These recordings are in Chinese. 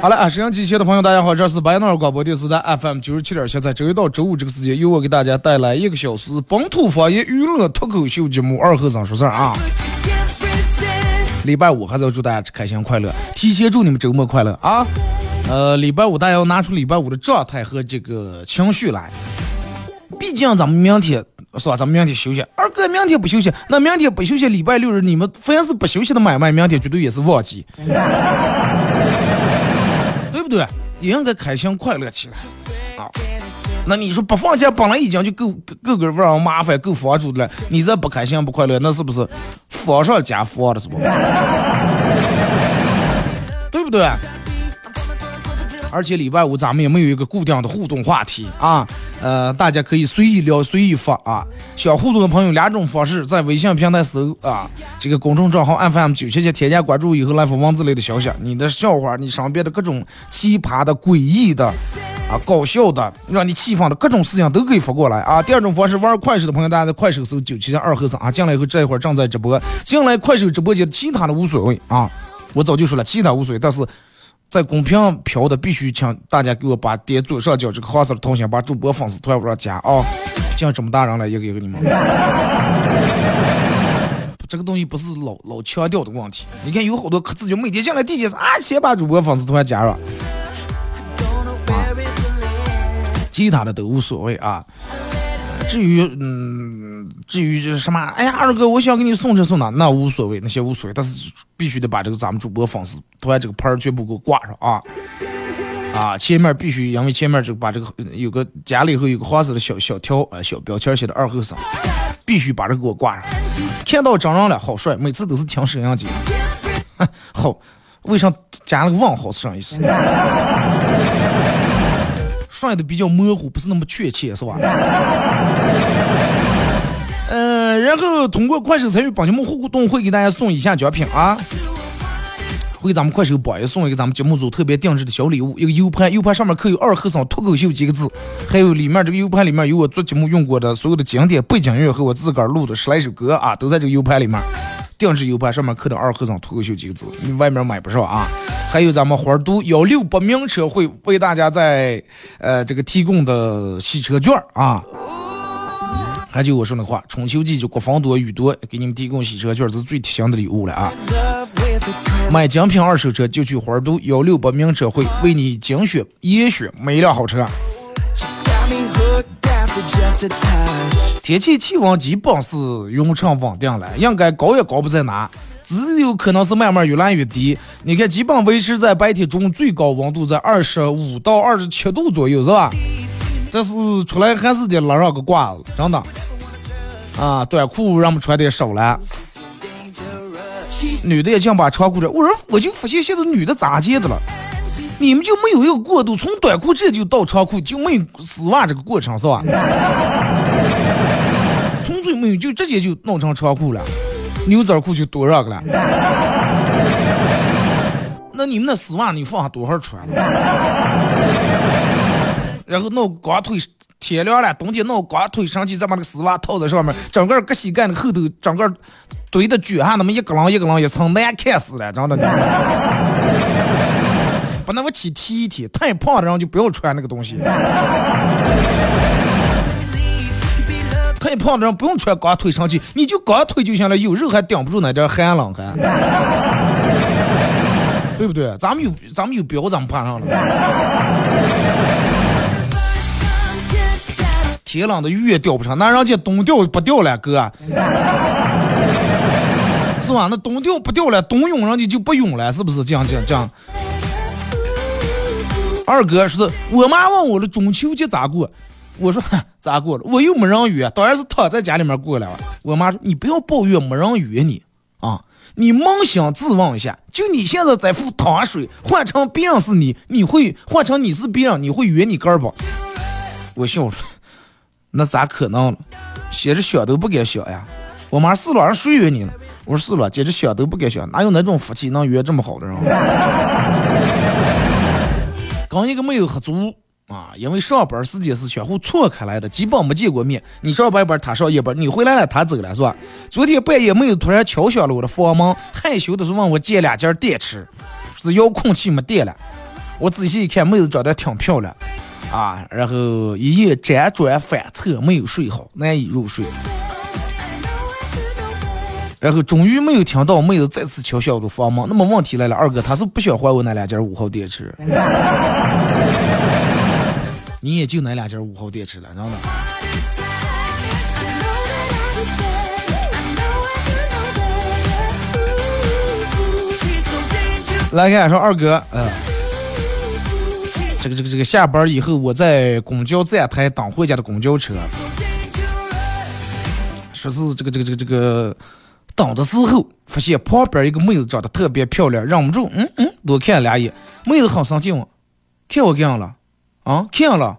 好了啊，沈阳机前的朋友，大家好，这是白鸟广播电视台 FM 九十七点七，在周一到周五这个时间，由我给大家带来一个小时本土方言娱乐脱口秀节目《二和尚说事儿》啊。礼拜五还是要祝大家开心快乐，提前祝你们周末快乐啊！呃，礼拜五大家要拿出礼拜五的状态和这个情绪来，毕竟咱们明天是吧？咱们明天休息，二哥明天不休息，那明天不休息，礼拜六日你们凡是不休息的买卖，明天绝对也是旺季。对？也应该开心快乐起来啊！那你说不放假本来已经就够够够玩麻烦够房租的了，你这不开心不快乐，那是不是房上加房了？是不？对不对？而且礼拜五咱们也没有一个固定的互动话题啊，呃，大家可以随意聊随意发啊。想互动的朋友两种方式，在微信平台搜啊，这个公众账号 FM 九七七，添加关注以后来发文字类的消息，你的笑话，你身边的各种奇葩的、诡异的啊、搞笑的、让你气愤的各种事情都可以发过来啊。第二种方式，玩快手的朋友，大家在快手搜九七七二和三啊，进来以后这一会儿正在直播，进来快手直播间其他的无所谓啊，我早就说了，其他无所谓，但是。在公屏飘的必须请大家给我把点左上角这个黄色的头像，把主播粉丝团往上加啊！像这么大人了，一个一个你们，这个东西不是老老强调的问题。你看有好多自己每天进来第一件事啊，先把主播粉丝团加上，其他的都无所谓啊。至于嗯，至于就是什么，哎呀，二哥，我想给你送这送那，那无所谓，那些无所谓，但是必须得把这个咱们主播粉丝团这个牌儿全部给我挂上啊啊！前面必须，因为前面这个把这个有个加了以后有个黄色的小小条啊小标签写的二后生，必须把这个给我挂上。看到真人了，好帅，每次都是听摄像机。好，为啥加了个问号是啥意思？帅的比较模糊，不是那么确切，是吧？嗯，然后通过快手参与榜节目互动，会给大家送以下奖品啊，会给咱们快手榜一送一个咱们节目组特别定制的小礼物，一个 U 盘，U 盘上面刻有“二和尚脱口秀”几个字，还有里面这个 U 盘里面有我做节目用过的所有的经典背景音乐和我自个儿录的十来首歌啊，都在这个 U 盘里面。定制 U 盘上面刻的“二和尚脱口秀”几个字，你外面买不上啊。还有咱们花都幺六八名车会为大家在呃这个提供的洗车券啊。还就我说那话，春秋季就国防多雨多，给你们提供洗车券是最贴心的礼物了啊。买精品二手车就去花都幺六八名车会为你精选严选每一辆好车。天气气温基本是匀称稳定了，应该高也高不在哪，只有可能是慢慢越来越低。你看，基本维持在白天中最高温度在二十五到二十七度左右，是吧？但是出来还是得拉上个褂子，真的。啊，短裤让我们穿的少了，女的也净把长裤穿。我说，我就发现现在女的咋接的了？你们就没有一个过渡，从短裤这就到长裤，就没有丝袜这个过程，是吧？纯粹没有，就直接就弄成长裤了，牛仔裤就多少个了。那你们那丝袜你放多少穿？然后弄光腿，天凉了，冬天弄光腿上去，再把那个丝袜套在上面，整个搁膝盖的后头，整个堆的卷下那么一个啷一个啷一层，难看死了，真的。把那个体提一提，太胖的人就不要穿那个东西。太胖的人不用穿光腿上去，你就光腿就行了，有肉还顶不住那点寒冷还。对不对？咱们有咱们有标，咱们爬上了。天冷的鱼也钓不上，那人家冬钓不钓了，哥，是吧？那冬钓不钓了，冬泳人家就不泳了，是不是这样这样这样？二哥是我妈问我的中秋节咋过，我说咋过了，我又没人约，当然是躺在家里面过来了。我妈说你不要抱怨没人约你啊，你扪心自问一下，就你现在在赴汤水，换成别人是你，你会换成你是别人，你会约你哥不？我笑说。那咋可能了？写着想都不敢想呀！我妈死了，让谁约你了？我说死了，简直想都不敢想，哪有那种福气能约这么好的人？跟一个妹子合租啊，因为上班时间是相互错开来的，基本没见过面。你上班一班，他上夜班，你回来了，他走了，是吧？昨天半夜，妹子突然敲响了我的房门，害羞的是问我借两件电池，是遥控器没电了。我仔细一看，妹子长得挺漂亮。啊，然后一夜辗转反侧，没有睡好，难以入睡。然后终于没有听到妹子再次敲响我的房门。那么问题来了，二哥他是不想还我那两件五号电池？你也就那两件五号电池了，真的。来看说二哥，嗯。这个这个这个下班以后，我在公交站台等回家的公交车，说是这个这个这个这个等的时候，发现旁边一个妹子长得特别漂亮，忍不住嗯嗯多看两眼。妹子很生气我，看我干啥了？啊，看了。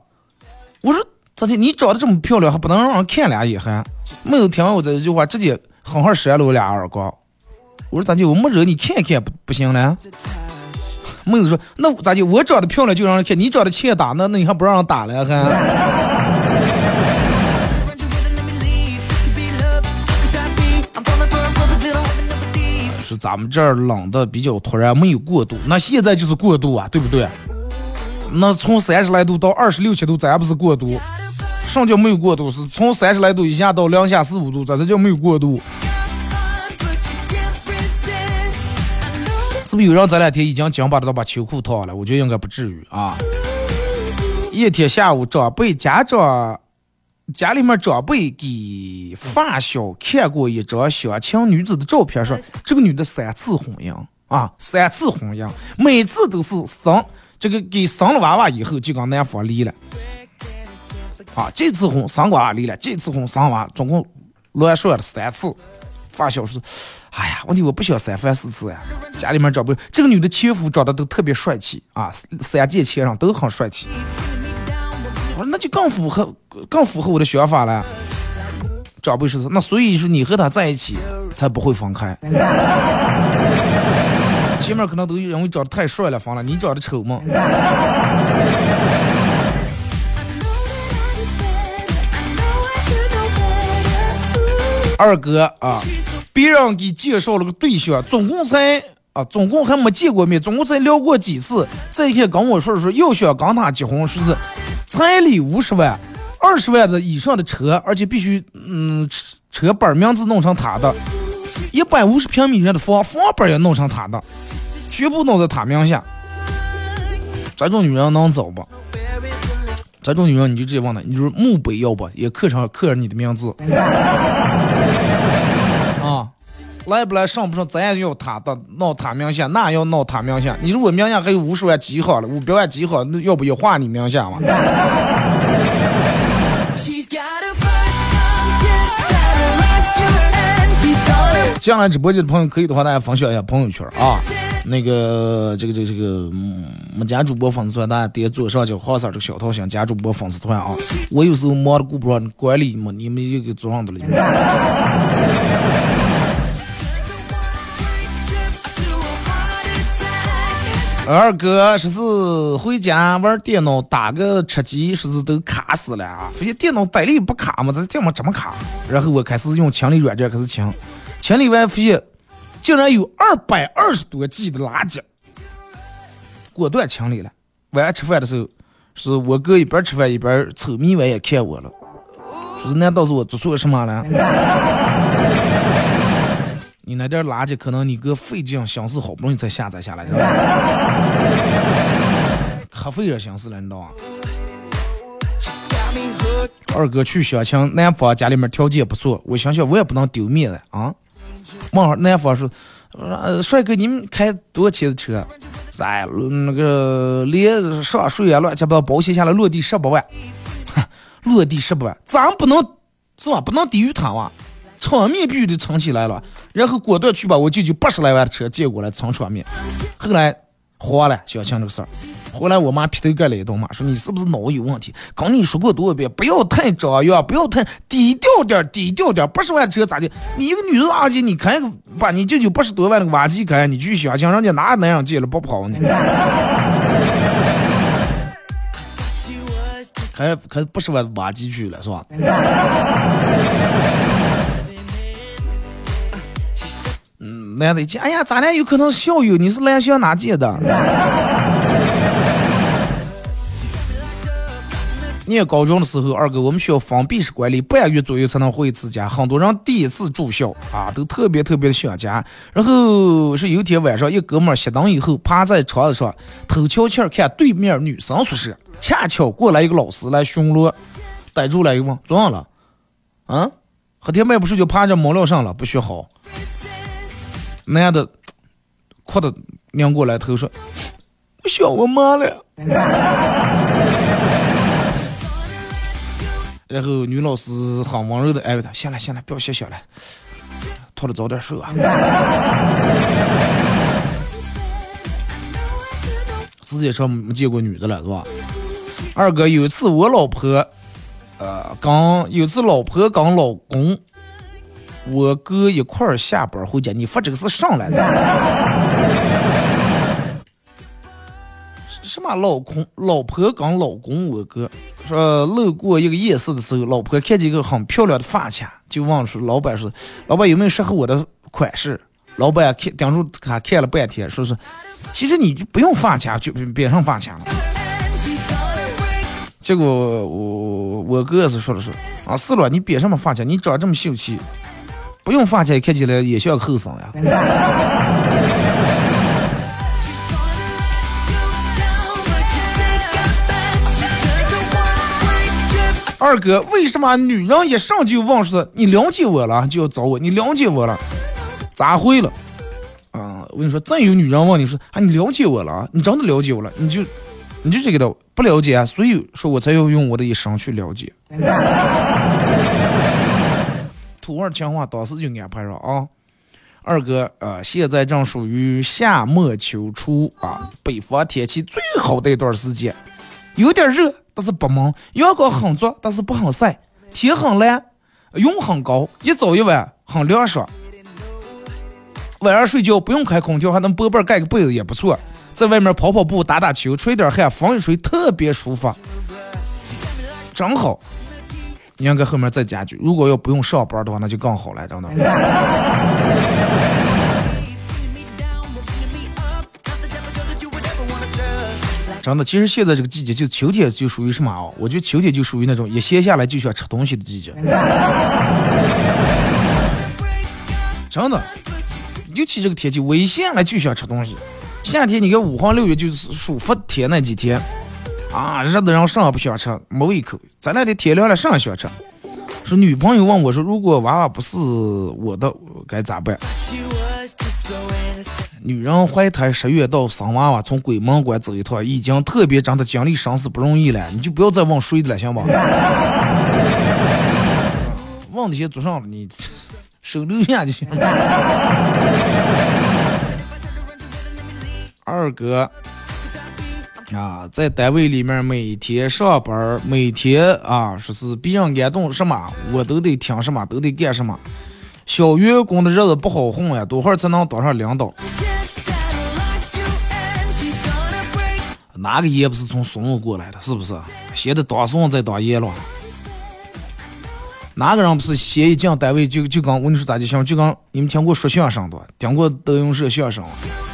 我说咋的？你长得这么漂亮，还不能让人看两眼？还妹子听完我这一句话，直接狠狠扇了我俩耳光。我说咋的？我没惹你看看不不行了？妹子说：“那咋的？我长得漂亮就让人看，你长得欠打，那那你还不让人打了还？”是咱们这儿冷的比较突然，没有过度。那现在就是过度啊，对不对？那从三十来度到二十六七度，咱不是过度？什么叫没有过度？是从三十来度一下到零下四五度，咱这叫没有过度。是不是有人这两天已经紧巴的都把秋裤套了？我觉得应该不至于啊。一天下午，长辈家长家里面长辈给发小看过一张相亲女子的照片，说这个女的三次婚姻啊，三次婚姻，每次都是生这个给生了娃娃以后就跟男方离了。啊，这次婚生娃娃离了，这次婚生娃，总共乱说了三次。发小说：“哎呀，问题我不想三番四次呀，家里面长辈，这个女的前夫长得都特别帅气啊，三届前上都很帅气。更符合更符合我的想法了。长辈说：那所以说你和他在一起才不会分开。前面可能都因为长得太帅了分了，你长得丑吗？” 二哥啊，别人给介绍了个对象，总共才啊，总共还没见过面，总共才聊过几次。再一看跟我说说要想跟他结婚，说是彩礼五十万，二十万的以上的车，而且必须嗯车本名字弄成他的，一百五十平米的房房本也弄成他的，全部弄在他名下。这种女人能走不？这种女人你就直接问她，你就是墓碑要不也刻上刻上你的名字。啊，来不来上不上，咱也要他的闹他名下，那要闹他名下。你说我名下还有五十万几好了，五百万几好，那要不要画你名下嘛？进来直播间的朋友可以的话，大家分享一下朋友圈啊。那个，这个，这个，这个，嗯没加主播粉丝团，大家点左上角黄色这个小桃心，加主播粉丝团啊！我有时候忙的顾不上管理嘛，你们就给做上的了。二哥说是回家玩电脑，打个吃鸡，说是都卡死了啊！发现电脑带力不卡嘛，这怎么这么卡？然后我开始用清理软件开始清，清理完发现。竟然有二百二十多 G 的垃圾，果断清理了。晚上吃饭的时候，是我哥一边吃饭一边瞅眯歪眼看我了，说难道是我做错了什么了？你那点垃圾可能你哥费劲心思好不容易才下载下来的，可费了心思了，你知道吗？二哥去相亲，男方家里面条件不错，我想想我也不能丢面子啊。问男方说：“呃，帅哥，你们开多少钱的车？啥那个连上税啊，乱七八糟，保险下来落地十八万，落地十八万，咱不能是吧？不能低于他哇，场面必须得撑起来了。然后果断去把我舅舅八十来万的车借过来撑场面。后来花了小强这个事儿。”后来我妈劈头盖脸一顿骂，说你是不是脑子有问题？跟你说过多少遍，不要太张扬，不要太低调点，低调点。八十万车咋的？你一个女人阿姐，你开个把你舅舅八十多万那个挖机开，你去相亲，人家哪男人借了不跑呢？开开八十万挖机去了是吧？嗯，男的一见，哎呀，咱俩有可能校友，你是蓝翔哪届的？念高中的时候，二哥，我们学校封闭式管理，半月左右才能回一次家。很多人第一次住校啊，都特别特别的想家。然后是有一天晚上，一哥们熄灯以后，趴在床上偷悄悄看对面女生宿舍。恰巧过来一个老师来巡逻，逮住了，一问怎么了？啊，黑天白不睡觉，趴着猫料上了，不学好。男的 哭的拧过来头说：“ 我想我妈了。”然后女老师很温柔的安慰他：“行了行了，不要笑笑了，拖着早点睡啊。”世界上没见过女的了是吧？二哥有一次我老婆，呃，刚有一次老婆跟老公，我哥一块儿下班回家，你发这个是上来的。什么老公老婆跟老公我哥说路过一个夜市的时候，老婆看见一个很漂亮的发卡，就问说老板说，老板有没有适合我的款式？老板看盯住他看了半天，说是其实你就不用发卡，就别上发卡了。结果我我哥是说的是啊，是了，你别什么发卡，你长这么秀气，不用发钱看起来也像个后生呀。二哥，为什么女人一上就问说你了解我了就要找我？你了解我了，咋会了？啊，我跟你说，真有女人问你说啊，你了解我了啊？你真的了解我了？你就你就这个的不了解啊？所以说我才要用我的一生去了解。土味情话当时就安排上啊。二哥，呃，现在正属于夏末秋初啊，北方天气最好的一段时间，有点热。但是不闷，阳光很足，但是不很晒，天很蓝，云很高，一早一晚很凉爽。晚上睡觉不用开空调，还能薄被盖个被子也不错。在外面跑跑步、打打球、吹点汗，风一吹特别舒服，真好。应该后面再加句，如果要不用上班的话，那就更好了，真的。真的，其实现在这个季节，就秋天就属于什么啊？我觉得秋天就属于那种一闲下来就想吃东西的季节。真的，尤其这个天气，我一闲来就想吃东西。夏天你看五黄六月就是舒服天那几天，啊，热的人啥也不想吃，没胃口。咱俩的天亮了，啥想吃？说女朋友问我说，如果娃娃不是我的，该咋办？女人怀胎十月到生娃娃，从鬼门关走一趟，已经特别长的经历生死不容易了。你就不要再问谁的了，行吧？问那些做上了，你 手留下就行了。二哥啊，在单位里面每天上班，每天啊说是别人感动什么，我都得听什么，都得干什么。小员工的日子不好混呀，多会儿才能当上领导？哪个爷不是从孙子过来的？是不是？先得当孙子再当爷了。哪个人不是先一进单位就就刚我跟你说咋就行？就刚你们听过说相声的，听过德云社相声，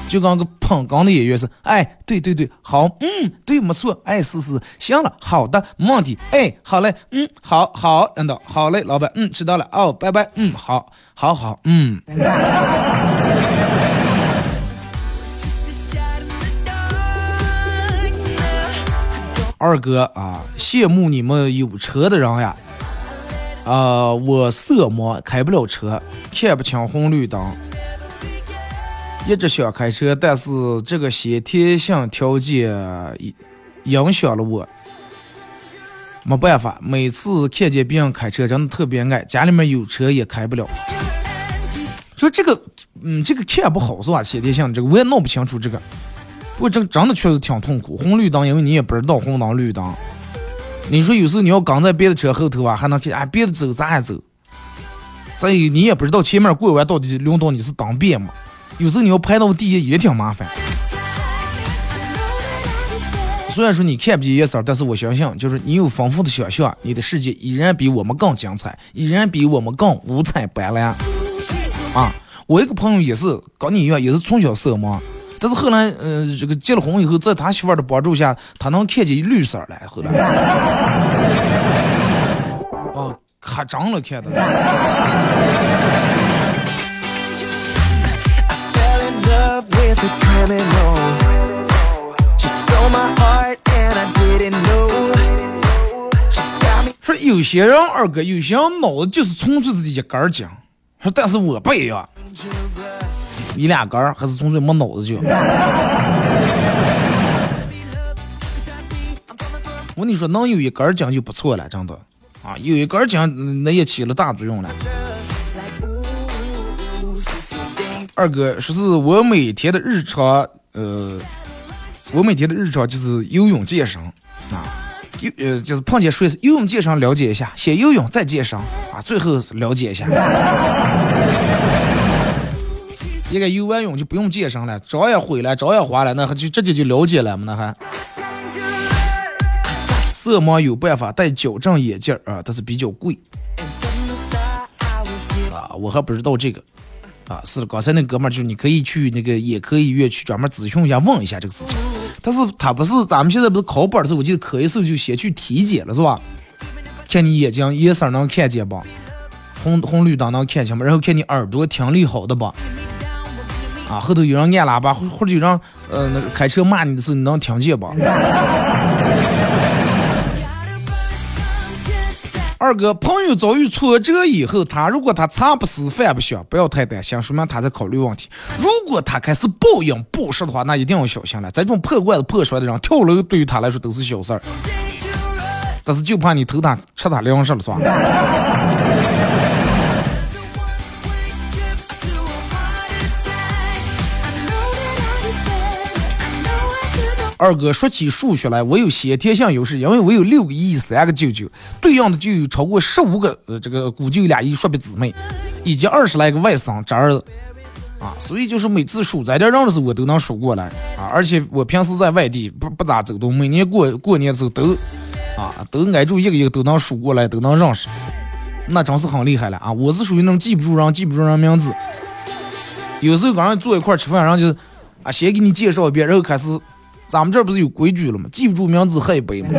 就刚个捧哏的演员是，哎，对对对，好，嗯，对，没错，哎，是是，行了，好的，没问题，哎，好嘞，嗯，好好，领导，好嘞，老板，嗯，知道了，哦，拜拜，嗯，好，好好，嗯。二哥啊，羡慕你们有车的人呀！啊，我色盲，开不了车，看不清红绿灯，一直想开车，但是这个先天性条件影响了我。没办法，每次看见别人开车，真的特别爱。家里面有车也开不了。就这个，嗯，这个看不好是吧？先天性这个我也弄不清楚这个。不过这个真的确实挺痛苦，红绿灯，因为你也不知道红灯绿灯。你说有时候你要跟在别的车后头啊，还能看，啊，别的走咱也走。再有你也不知道前面过弯到底轮到你是当边嘛？有时候你要排到第一也挺麻烦。虽然说你看不见颜色，但是我相信，就是你有丰富的想象，你的世界依然比我们更精彩，依然比我们更五彩斑斓。啊，我一个朋友也是跟你一样，也是从小色盲。但是后来，呃，这个结了婚以后，在他媳妇儿的帮助下，他能看见绿色了。后来，哦，可长了看的。说有些人二哥，有些人脑子就是纯粹是一根筋。说，但是我不一样。一俩杆儿还是纯粹没脑子就。我跟你说，能有一根儿筋就不错了，真的啊，有一根儿筋那也起了大作用了。二哥说是我每天的日常，呃，我每天的日常就是游泳健身啊，游呃就是碰见水游泳健身了解一下，先游泳再健身啊，最后了解一下。一个游完泳就不用健身了，招也回来，招也花了，那还就直接就了解了嘛？那还色盲有办法戴矫正眼镜啊，但是比较贵啊，我还不知道这个啊。是刚才那哥们儿就你可以去那个眼科医院去专门咨询一下，问一下这个事情。但是他不是咱们现在不是考本的时候，我记得科一时候就先去体检了是吧？看你眼睛颜色能看见吧？红红绿灯能看清吗？然后看你耳朵听力好的吧？啊，后头有人按喇叭，或者有人呃，那个开车骂你的时候，你能听见不？二哥，朋友遭遇挫折以后，他如果他茶不思饭不想，不要太担心，说明他在考虑问题。如果他开始暴饮暴食的话，那一定要小心了。这种破罐子破摔的人，跳楼对于他来说都是小事儿，但是就怕你偷他吃他粮食了，是吧。二哥说起数学来，我有先天性优势，因为我有六个姨三个舅舅，对应的就有超过十五个呃这个姑舅俩姨叔伯姊妹，以及二十来个外甥侄儿，啊，所以就是每次数这点人的时候，我都能数过来啊。而且我平时在外地不不咋走动，每年过过年的时候都啊都挨住一个一个都能数过来，都能认识，那真是很厉害了啊！我是属于那种记不住人，记不住人名字，有时候跟人坐一块吃饭，然后就啊先给你介绍一遍，然后开始。咱们这不是有规矩了吗？记不住名字喝一杯嘛。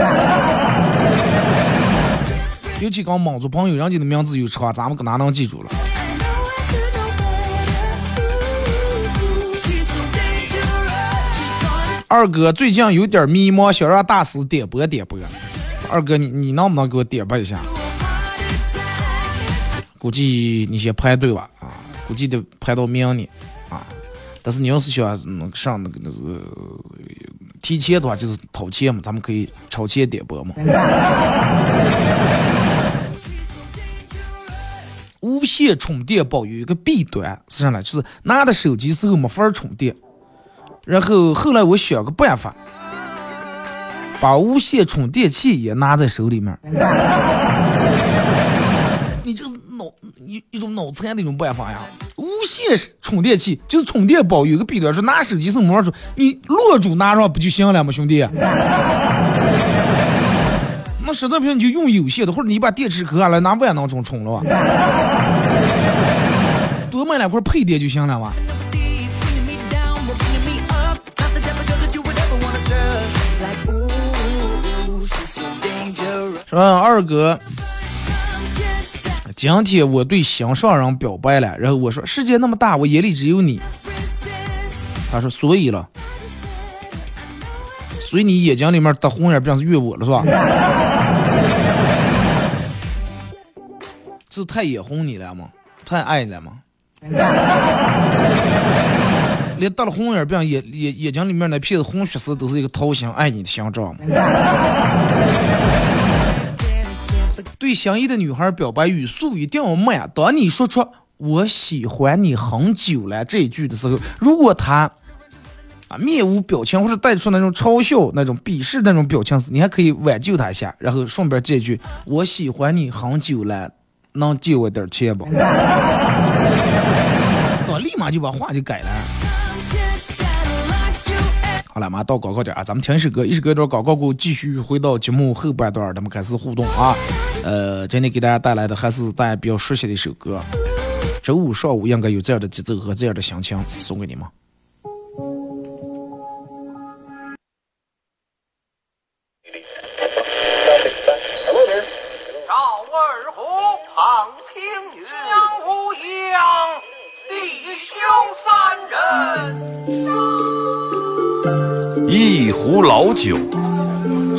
尤其刚莽族朋友，人家的名字有长，咱们可哪能记住了？二哥最近有点迷茫，想让大师点播点播。二哥，你你能不能给我点播一下？估计你先排队吧，啊，估计得排到明年，啊。但是你要是想上那个那个。提前的话就是掏钱嘛，咱们可以超前点播嘛。无线充电宝有一个弊端是啥呢？就是拿着手机时候没法充电。然后后来我想个办法，把无线充电器也拿在手里面。你这是脑一一种脑残的一种办法呀。无线充电器就是充电宝，有个弊端是拿手机是摸着，你落住拿上不就行了吗，兄弟？那实在不行你就用有线的，或者你把电池抠下来拿万能充充了吧，多买两块配电就行了吧。说二哥，今天我对心上人表白了，然后我说世界那么大，我眼里只有你。他说所以了，所以你眼睛里面的红眼病是怨我了是吧？是太眼红你了吗？太爱你了吗？连得了红眼病眼眼眼睛里面那片子红血丝都是一个掏心爱你的象征。对心仪的女孩表白语速一定要慢。当你说出“我喜欢你很久了”这一句的时候，如果她啊面无表情，或者带出那种嘲笑、那种鄙视那种表情时，你还可以挽救她一下，然后顺便这句“我喜欢你很久了”，能借我点钱不？我立马就把话就改了。好了，马上到广告点啊，咱们听一首歌，一首歌到广告过后，继续回到节目后半段，咱们开始互动啊。呃，今天给大家带来的还是大家比较熟悉的一首歌，周五上午应该有这样的节奏和这样的心情，送给你们。一壶老酒，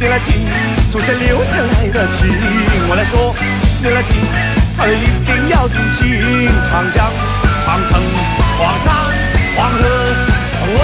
你来听。祖先留下来的情，我来说，你来听，儿一定要听清。长江、长城、黄山、黄河，我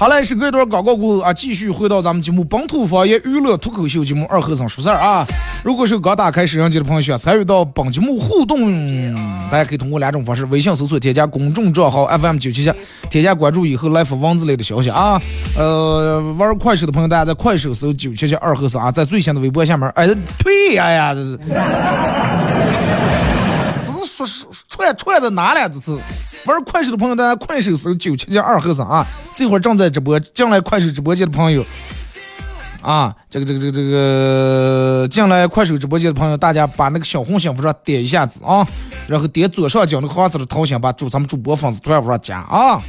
好嘞，是隔一段广告过后啊，继续回到咱们节目本土方言娱乐脱口秀节目二和尚说事儿啊。如果是刚打开摄像机的朋友，想参与到本节目互动，大家可以通过两种方式：微信搜索添加公众账号 FM 九七七，添加关注以后来发文字类的消息啊。呃，玩快手的朋友，大家在快手搜九七七二和尚啊，在最新的微博下面，哎，对呀呀，这是说是串串在哪里？这是。玩快手的朋友，大家快手搜九七七二和尚啊！这会儿正在直播，进来快手直播间的朋友啊，这个这个这个这个进来快手直播间的朋友，大家把那个小红心往上点一下子啊，然后点左上角那个黄色的头像，把主咱们主播粉丝团往上加啊。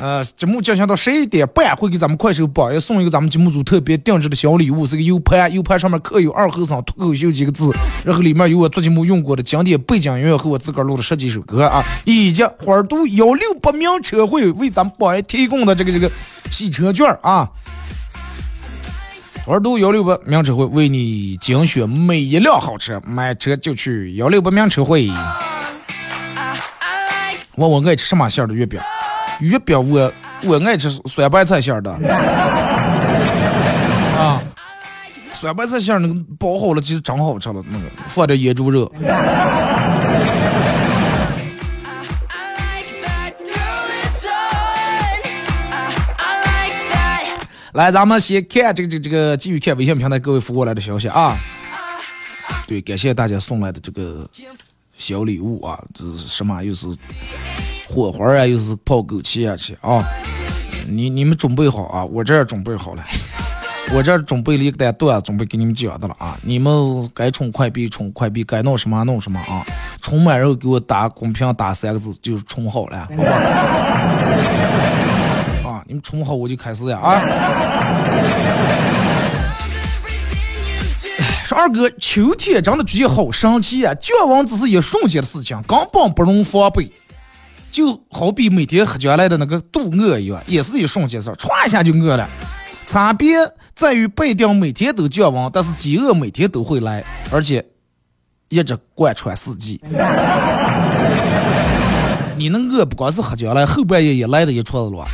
呃，节目进行到十一点半，会给咱们快手榜一送一个咱们节目组特别定制的小礼物，是个 U 盘，U 盘上面刻有“二和尚脱口秀”几个字，然后里面有我做节目用过的经典背景音乐和我自个儿录的十几首歌啊，以及花都幺六八名车会为咱们榜一提供的这个这个洗车券啊，花都幺六八名车会为你精选每一辆好车，买车就去幺六八名车会。问我爱吃什么馅的月饼？月饼我我爱吃酸白菜馅的，啊，酸白菜馅那个包好了其实真好吃了，那个放点野猪肉。来，咱们先看这个这个这个继续看微信平台各位发过来的消息啊。对，感谢大家送来的这个小礼物啊，这是什么？又是。火花啊，又是泡枸杞啊，去啊！你你们准备好啊，我这儿准备好了，我这准备了一个段，准备给你们讲的了啊，你们该充快币充快币，该弄什么弄什么啊，充满然后给我打公屏打三个字，就是充好了，啊，你们充好我就开始呀啊！说二哥，秋天真的觉得好神奇啊！降温只是一瞬间的事情，根本不容防备。就好比每天喝将来的那个肚饿一样，也是一瞬间事儿，歘一下就饿了。差别在于不一定每天都降温，但是饥饿每天都会来，而且一直贯穿四季。你那饿不光是喝将来，后半夜也来的一撮子了。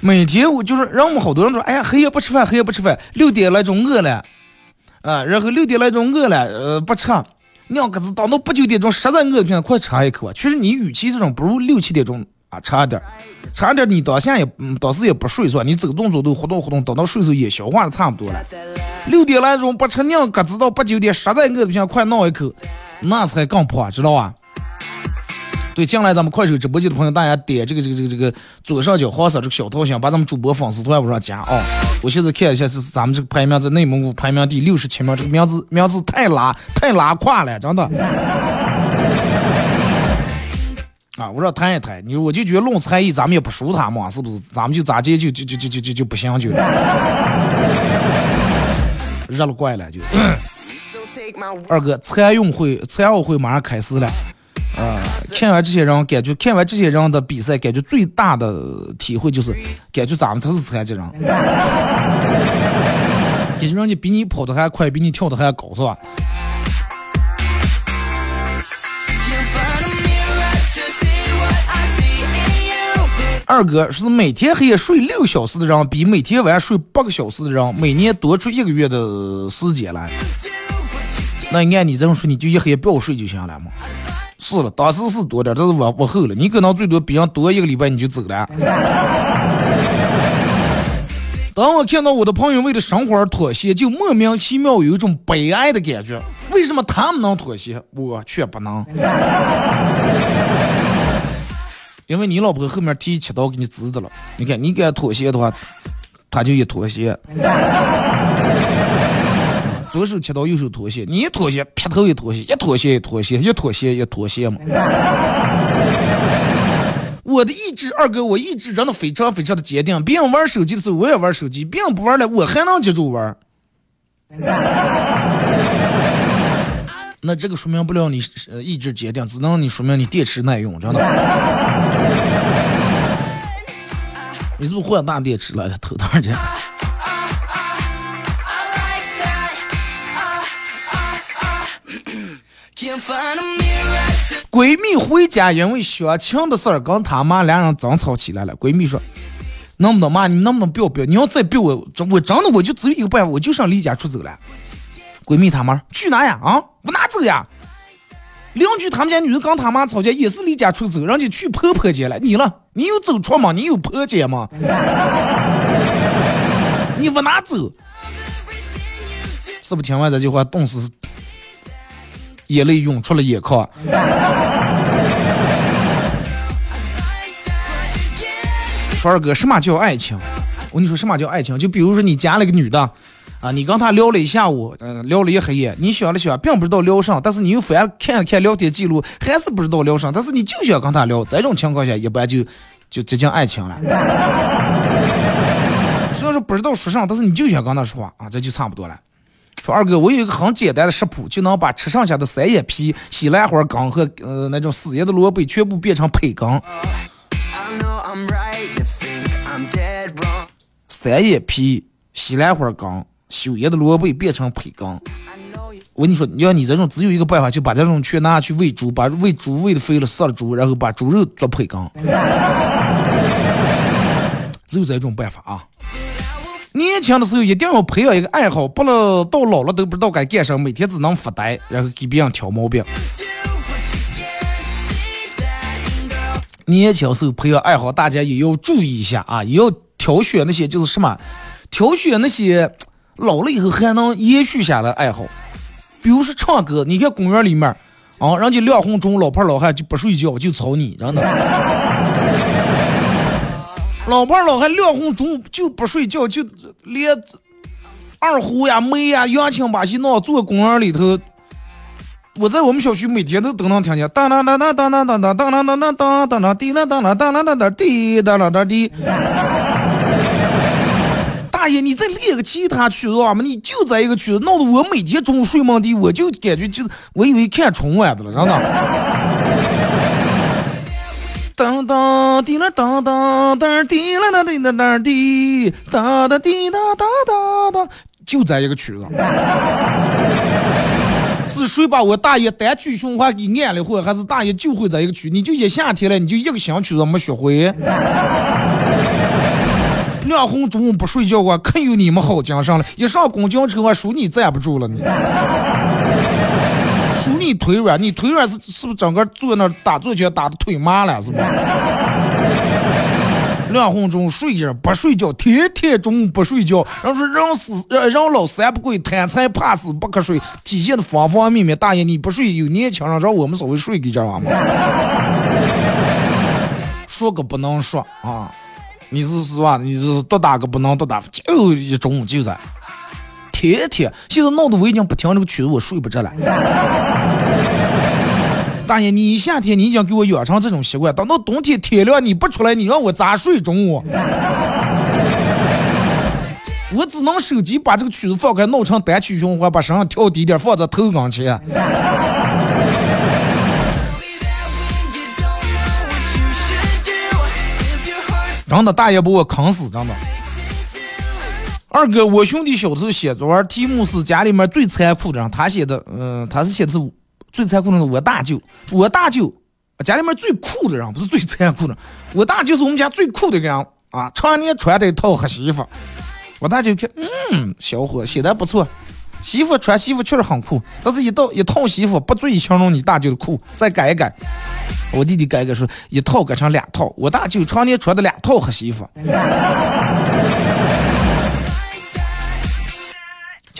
每天我就是让我们好多人说，哎呀，黑夜不吃饭，黑夜不吃饭，六点来钟饿了，啊，然后六点来钟饿了，呃，不吃。两个子，等到八九点钟，实在饿的不行，快尝一口啊！其实，你与其这种，不如六七点钟啊，差点，差点，你到现在也，嗯，当时也不睡是吧？你走动走动，活动活动，等到睡时候也消化的差不多了。六点来钟不吃，两个子到八九点，实在饿的不行，快闹一口，那才更胖，知道吧？对，进来咱们快手直播间的朋友，大家点这个这个这个这个左上角黄色这个小头像，把咱们主播粉丝团往上加啊！我现在看一下，是咱们这个排名在内蒙古排名第六十七名，这个名字名字太拉太拉胯了，真的。啊，我说谈一谈，你我就觉得论才艺，咱们也不输他嘛，是不是？咱们就咋接就就就就就就就不行就，热了怪了就。二哥，残运会残奥会马上开始了。啊，看完这些人，感觉看完这些人的比赛，感觉最大的体会就是，感觉咱们才是残疾人。也就人家比你跑的还快，比你跳的还高，是吧？二哥是每天黑夜睡六小时的人，比每天晚上睡八个小时的人，每年多出一个月的时间来。那按你这么说，你就一黑夜不要睡就行了嘛？是了，当时是多点，这是往往后了。你可能最多比人多一个礼拜你就走了。当我看到我的朋友为了生活而妥协，就莫名其妙有一种悲哀的感觉。为什么他们能妥协，我却不能？因为你老婆后面提七刀给你支的了。你看，你敢妥协的话，他就一妥协。左手切刀，右手妥协。你一妥协，劈头一妥协，一妥协一妥协，一妥协一妥协嘛。我的意志，二哥，我意志真的非常非常的坚定。别人玩手机的时候，我也玩手机；别人不玩了，我还能接着玩。那这个说明不了你意志坚定，只能你说明你电池耐用，真的。你是不是换大电池了？头多少钱？闺蜜回家，因为相亲的事儿跟她妈两人争吵起来了。闺蜜说：“能不能妈，你能不能不要不要？你要再逼我，我真的我就只有一个办法，我就想离家出走了。”闺蜜他妈去哪呀？啊，往哪走呀？邻居他们家女的跟他妈吵架，也是离家出走，人家去婆婆家了。你了？你有走错吗？你有婆家吗？你往哪走？是不听完这句话，顿时。眼泪涌出了眼眶。说二哥，什么叫爱情？我跟你说，什么叫爱情？就比如说你加了个女的，啊，你跟她聊了一下午，嗯，聊了一黑夜，你想了想，并不知道聊啥，但是你又翻看了看聊天记录，还是不知道聊啥，但是你就想跟她聊，这种情况下，一般就就接近爱情了。虽然说不知道说啥，但是你就想跟她说话啊，这就差不多了。说二哥，我有一个很简单的食谱，就能把吃剩下的三叶皮、西兰花梗和呃那种死叶的萝卜全部变成培根。三叶皮、西兰花梗、修叶的萝卜变成培根。我跟你说，要你这种只有一个办法，就把这种全拿去喂猪，把喂猪喂的肥了，杀了猪，然后把猪肉做培根。只有这种办法啊。年轻的时候一定要培养一个爱好，不能到老了都不知道该干什么，每天只能发呆，然后给别人挑毛病。年轻时候培养爱好，大家也要注意一下啊，也要挑选那些就是什么，挑选那些老了以后还能延续下来爱好。比如说唱歌，你看公园里面啊，人家亮红钟，老婆老汉就不睡觉就吵你，真的。老伴儿老汉亮红中午就不睡觉，就连二胡呀、梅呀、扬琴把戏闹坐公园里头。我在我们小区每天都都能听见当当当当当当当当当当当当当当当滴当当当当当当当滴当当当滴。大爷，你再练个其他曲子好吗？你就在一个曲子，闹得我每天中午睡梦地，我就感觉就我以为看春晚的了，真的。当当滴啦当当当滴啦当滴啦当滴，当当滴当当当当，就在一个曲子。是谁把我大爷单曲循环给按了会，还是大爷就会在一个曲？你就一夏天了，你就一个新曲子没学会。亮红中午不睡觉啊，可有你们好精神了！一上公交车我数你站不住了你。你腿软，你腿软是是不是整个坐那打坐拳打的腿麻了是吧？亮红中午睡着不睡觉，天天中午不睡觉，然后说人死呃人老三不归，贪财怕死不瞌睡，体现的方方面面。大爷你不睡有年轻人让我们稍微睡给这玩吗？说个不能说啊！你是是吧？你是多大个不能多大，就一中午就在。天天，现在闹得我已经不听这个曲子，我睡不着了。大爷，你夏天你已经给我养成这种习惯，等到冬天天亮你不出来，你让我咋睡中午？我只能手机把这个曲子放开，闹成单曲循环，把声音调低点，放在头跟前。真的，大爷把我坑死，真的。二哥，我兄弟小时候写作文，题目是家里面最残酷的人。他写的，嗯，他是写的是最残酷的是我大舅。我大舅家里面最酷的人，不是最残酷的。我大舅是我们家最酷的人啊，常年穿的一套黑西服。我大舅看，嗯，小伙写的不错，西服穿西服确实很酷，但是一套一套西服不足以形容你大舅的酷，再改一改。我弟弟改改说一套改成两套。我大舅常年穿的两套黑西服。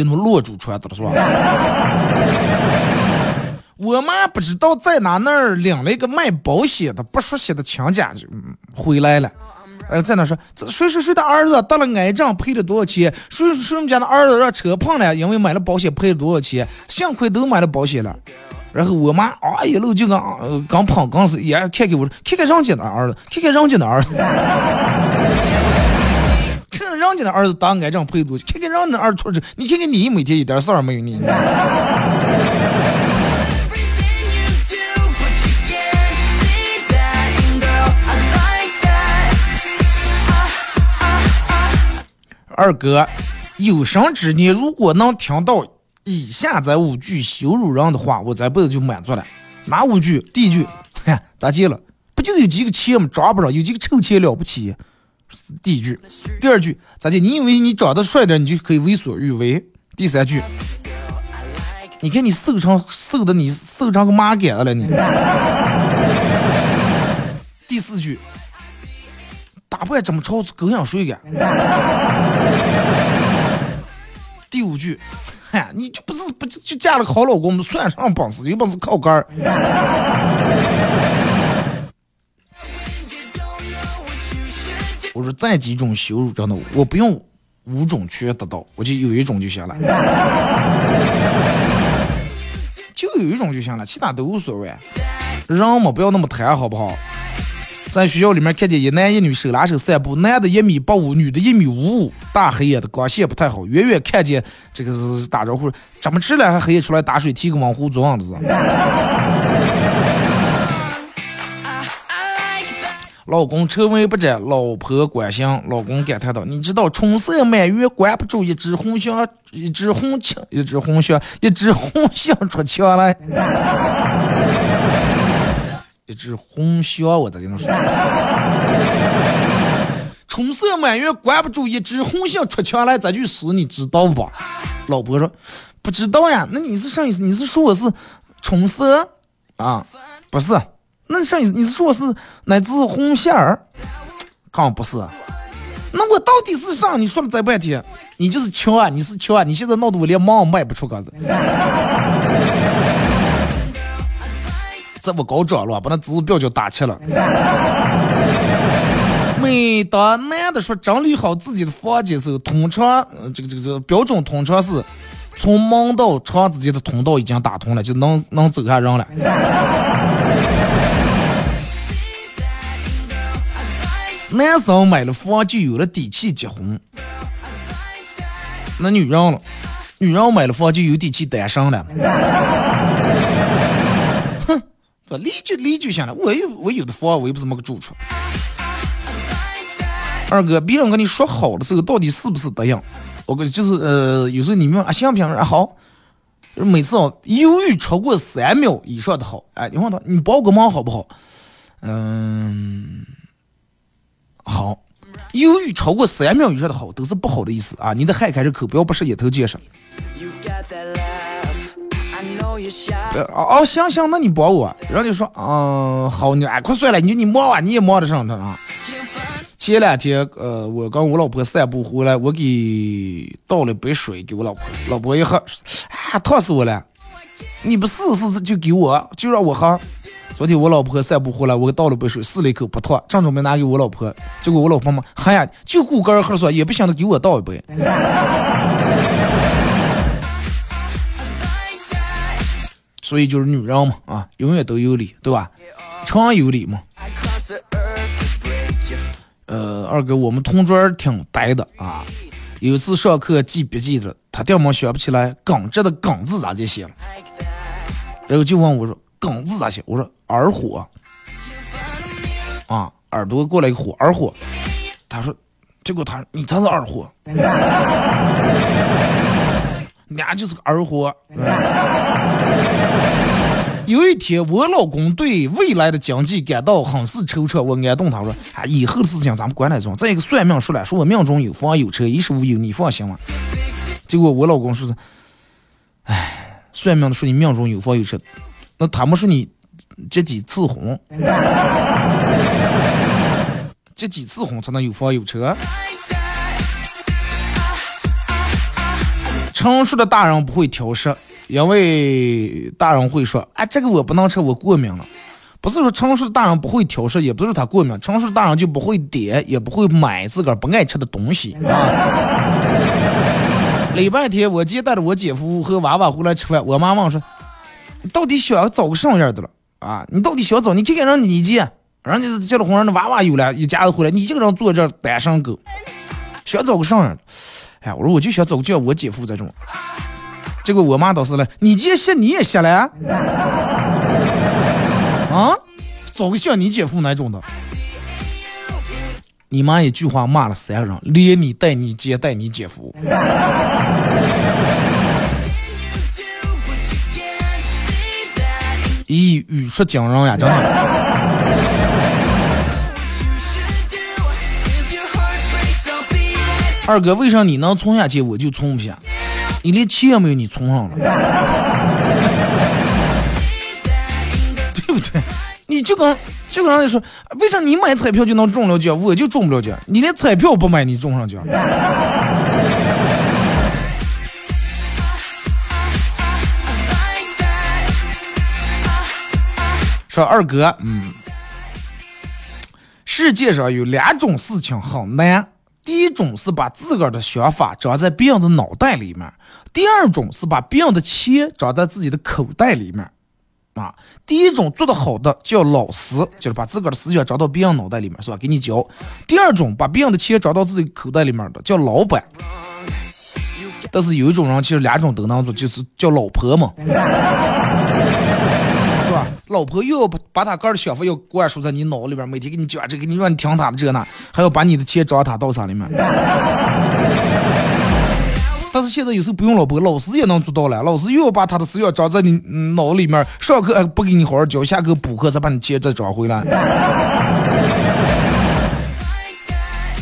就那么落住穿的了是吧？我妈不知道在哪那儿领了一个卖保险的不熟悉的亲家就回来了，呃，在那说这谁谁谁的儿子得了癌症赔了多少钱？谁谁我们家的儿子让车碰了，因为买了保险赔了多少钱？幸亏都买了保险了。然后我妈啊一路就跟呃刚碰刚是也看看我看看人家的儿子，看看人家的儿子。看人家的儿子当癌症赔多？看看人家的儿子出这，你看看你每天一点事儿没有你。二哥，有生之年如果能听到以下这五句羞辱人的话，我这辈子就满足了。哪五句？第一句，嗨，咋接了？不就有几个钱吗？抓不着，有几个臭钱了不起？第一句，第二句咋的？你以为你长得帅点，你就可以为所欲为？第三句，你看你瘦成瘦的，你瘦成个麻杆子了你。第四句，打扮怎么潮，狗想睡个。第五句，嗨，你就不是不就嫁了个好老公吗？算上本事，有本事靠杆儿。我说这几种羞辱真的，我不用五种全得到，我就有一种就行了，就有一种就行了，其他都无所谓。人嘛，不要那么贪，好不好？在学校里面看见一男一女手拉手散步，男的一米八五，女的一米五五，大黑夜的光线不太好，远远看见这个是打招呼，怎么吃了还黑夜出来打水，提个网壶做样子。老公愁眉不展，老婆关心。老公感叹道：“你知道春色满园，关不住一枝红杏，一枝红杏，一枝红杏，一枝红杏出墙来。一枝红杏，我在这能说。春色满园，关不住一枝红杏出墙来。这句诗你知道不？老婆说：不知道呀。那你是啥意思？你是说我是春色啊？不是。”那啥意思？你是说我是乃至红线儿？刚不是。那我到底是啥？你说了这半天，你就是穷啊！你是穷啊！你现在闹得我连忙卖不出个子。这么高涨了，把那指标就打起了。每当男的说整理好自己的房间时候，通常这个这个这个标准通常是从门到窗之间的通道已经打通了，就能能走下人了。男生买了房就有了底气结婚，那女人了，女人买了房就有底气单身了。哼，这离就离就行了，我有我有的房，我又不是没个住处。二哥，别人跟你说好的时候，到底是不是这样？我跟就是呃，有时候你们啊，行不行？啊好，每次哦，犹豫超过三秒以上的好，哎，你问他，你帮我个忙好不好？嗯，好。犹豫超过三秒以上的好，都是不好的意思啊！你的海开始口，不要不是一头接上。呃哦，行行，那你帮我。然后就说，嗯，好，你哎，快算了，你你忙啊，你也忙得上他啊。前两天，呃，我跟我老婆散步回来，我给倒了杯水给我老婆，老婆一喝，啊，烫死我了！你不试试就给我，就让我喝。昨天我老婆散步回来，我倒了杯水，试了一口不烫，正准备拿给我老婆，结果我老婆嘛，哎呀，就顾个儿喝说，也不想着给我倒一杯。所以就是女人嘛，啊，永远都有理，对吧？常有理嘛。呃，二哥，我们同桌挺呆的啊。有次上课记笔记的，他掉毛想不起来“耿”字的“耿”字咋就写了，然后就问我说：“耿”字咋写？”我说：“耳火。”啊，耳朵过来一个火，耳火。他说：“结果他你才是二货，俩就是个二货。”有一天，我老公对未来的经济感到很是惆怅。我安顿他说：“啊，以后的事情咱们管他中。再一个算命说了，说我命中有房有车，衣食无忧，你放心吧。”结果我老公说是：“哎，算命的说你命中有房有车，那他们说你结几次婚？结几次婚才能有房有车？”成熟的大人不会挑食。因为大人会说，哎，这个我不能吃，我过敏了。不是说成熟的大人不会挑食，也不是他过敏，成熟的大人就不会点，也不会买自个儿不爱吃的东西啊。礼拜天，我姐带着我姐夫和娃娃回来吃饭，我妈问说，你到底想找个什么样的了？啊，你到底想找？你看看人你姐，人家结了婚，人的娃娃有了，一家子回来，你一个人坐这单身狗，想找个什么样的？哎，我说我就想找个像我姐夫这种。结果我妈倒是了，你姐歇你也歇了啊？啊找个像你姐夫那种的。你妈一句话骂了三人，连你带你姐带你姐夫。咦，语出惊人呀，真的。二哥，为啥你能存下去，我就存不下？你连钱也没有，你充上了，对不对？你就跟就跟人家说，为啥你买彩票就能中了奖，我就中不了奖？你连彩票不买，你中上奖？说二哥，嗯，世界上有两种事情很难。第一种是把自个儿的想法装在别人的脑袋里面，第二种是把别人的钱装在自己的口袋里面。啊，第一种做的好的叫老师，就是把自个儿的思想装到别人脑袋里面，是吧？给你教。第二种把别人的钱装到自己口袋里面的叫老板。但是有一种人其实两种都能做，就是叫老婆嘛。老婆又要把把他个儿的想法要灌输在你脑里边，每天给你讲这个，你让你听他的这个呢，还要把你的钱装他到啥里面。但是现在有时候不用老婆，老师也能做到了。老师又要把他的思想装在你脑里面，上课不给你好好教，下课补课再把你钱再找回来。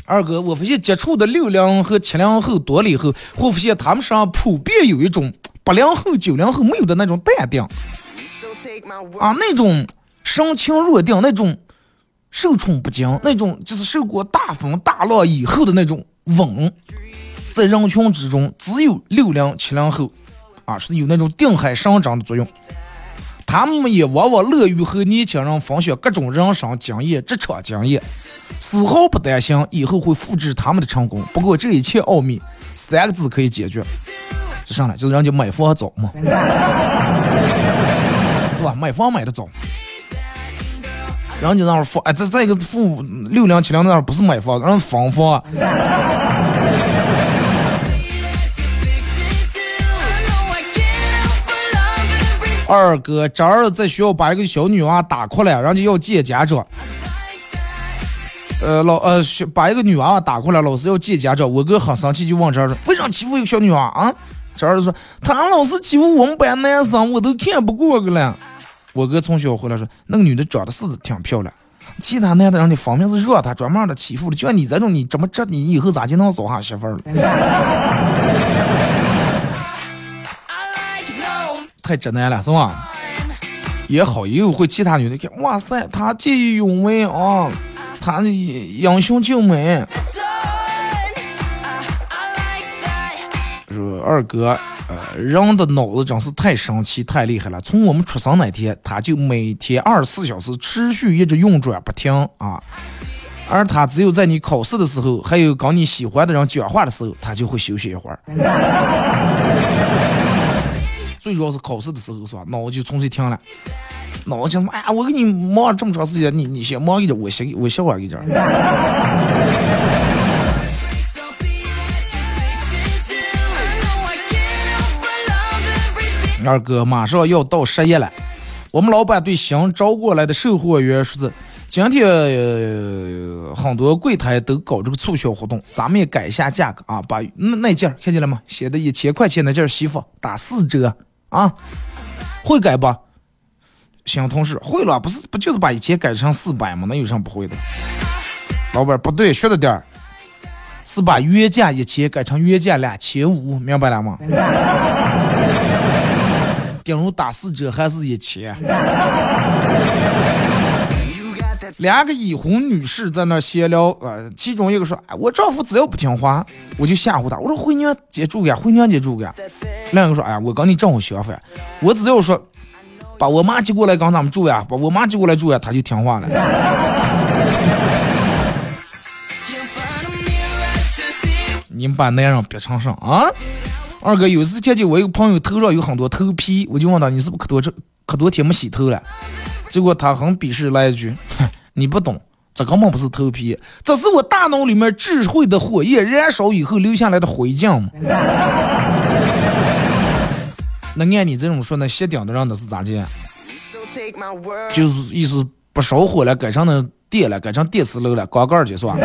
二哥，我发现接触的六零和七零后多了以后，我发现他们身上普遍有一种八零后、九零后没有的那种淡定。啊，那种神情若定，那种受宠不惊，那种就是受过大风大浪以后的那种稳，在人群之中，只有六零七零后啊是有那种定海神针的作用。他们也往往乐于和年轻人分享各种人生经验、职场经验，丝毫不担心以后会复制他们的成功。不过这一切奥秘，三个字可以解决，是啥呢？就是人家买房早嘛，买房买的早。人家那会儿付，哎，这再一个付六零七零那会儿不是买房，人分房房。二哥，这儿在学校把一个小女娃打哭了，人家要见家长。呃，老呃，把一个女娃娃打哭了，老师要见家长。我哥很生气，就问这儿说：“为啥欺负一个小女娃啊？”这儿说：“他老是欺负我们班男生，我都看不过去了。”我哥从小回来说：“那个女的长得是挺漂亮，其他男的让你分明是让他专门的欺负的，就像你这种，你怎么这你以后咋就能找下媳妇了？”太直男了，是吧？也好，也有会其他女的看，哇塞，他见义勇为啊，他英雄救美。说二哥，呃，人的脑子真是太神奇、太厉害了。从我们出生那天，他就每天二十四小时持续一直运转不停啊。而他只有在你考试的时候，还有跟你喜欢的人讲话的时候，他就会休息一会儿。最主要是考试的时候是吧？脑子就从这停了，脑子想哎呀，我给你忙这么长时间，你你先忙一点，我先我歇会儿一点。二哥马上要到十一了，我们老板对新招过来的售货员说是，今天很多柜台都搞这个促销活动，咱们也改一下价格啊，把那那件看见了吗？写的一千块钱那件西服打四折。啊，会改不？新同事会了，不是不就是把一千改成四百吗？那有啥不会的？老板不对，学着点儿，是把原价一千改成原价两千五，明白了吗？顶如打四折还是一千。两个已婚女士在那闲聊，呃，其中一个说：“哎我丈夫只要不听话，我就吓唬他。我说回娘家住呀，回娘家住呀。”另一个说：“哎呀，我跟你正好相反，我只要说把我妈接过来跟咱们住呀，把我妈接过来住呀，他就听话了。”你们把男人别成上啊！二哥有一次看见我一个朋友头上有很多头皮，我就问他：“你是不是可多这可多天没洗头了？”结果他很鄙视来一句。你不懂，这根本不是头皮，这是我大脑里面智慧的火焰燃烧以后留下来的灰烬嘛。那按你这种说，那熄顶的让的是咋的？就是意思不烧火了，改成那电了，改成电磁炉了，刮盖就算。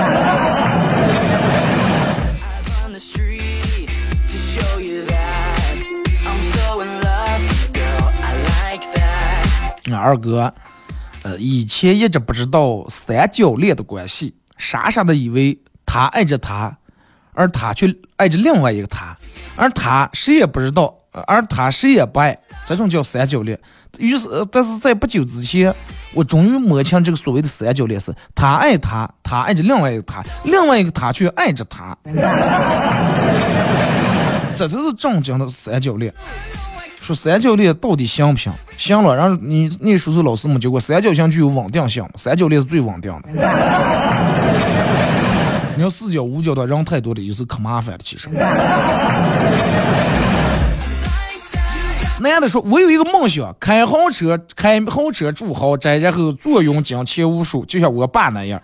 二哥。呃，以前一直不知道三角恋的关系，傻傻的以为他爱着他，而他却爱着另外一个他，而他谁也不知道，而他谁也不爱，这种叫三角恋。于是，但是在不久之前，我终于摸清这个所谓的三角恋是：他爱他，他爱着另外一个他，另外一个他却爱着他，这才是正经的三角恋。说三角恋到底行不行？行了，然后你你叔叔老师们教过，三角形具有稳定性，三角恋是最稳定的。你要四角五角的人太多的，有时候可麻烦了。其实，男的说：“我有一个梦想，开豪车，开豪车住豪宅，然后坐拥金钱无数，就像我爸那样。”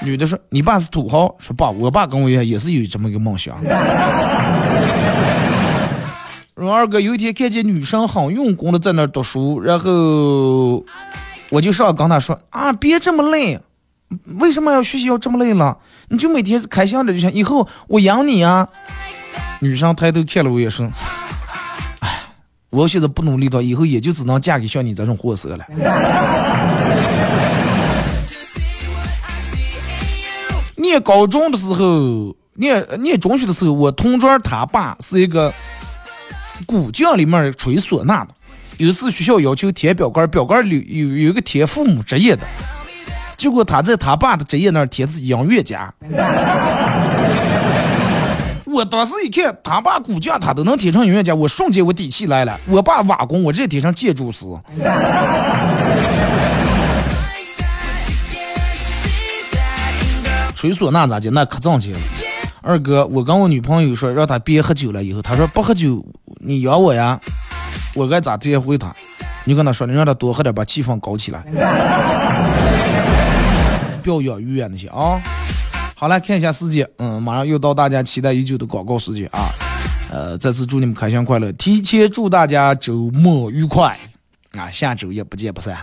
女的说：“你爸是土豪？”说：“爸，我爸跟我一样，也是有这么一个梦想。”二哥有一天看见女生很用功的在那读书，然后我就上跟他说啊，别这么累，为什么要学习要这么累了？你就每天开心点就行，以后我养你啊。女生抬头看了我一眼说，哎，我现在不努力的，以后也就只能嫁给像你这种货色了。念高中的时候，念念中学的时候，我同桌他爸是一个。古匠里面吹唢呐的，有一次学校要求填表格，表格里有有一个填父母职业的，结果他在他爸的职业那儿填是音乐家。我当时一看，他爸骨架他都能填成音乐家，我瞬间我底气来了。我爸瓦工，我直接填成建筑师。吹唢呐咋的？那可挣钱了。二哥，我跟我女朋友说让她别喝酒了，以后她说不喝酒，你养我呀？我该咋接回她？你跟她说，你让她多喝点，把气氛搞起来。不要养鱼啊那些啊。好来看一下时间，嗯，马上又到大家期待已久的广告时间啊。呃，再次祝你们开心快乐，提前祝大家周末愉快啊！下周也不见不散。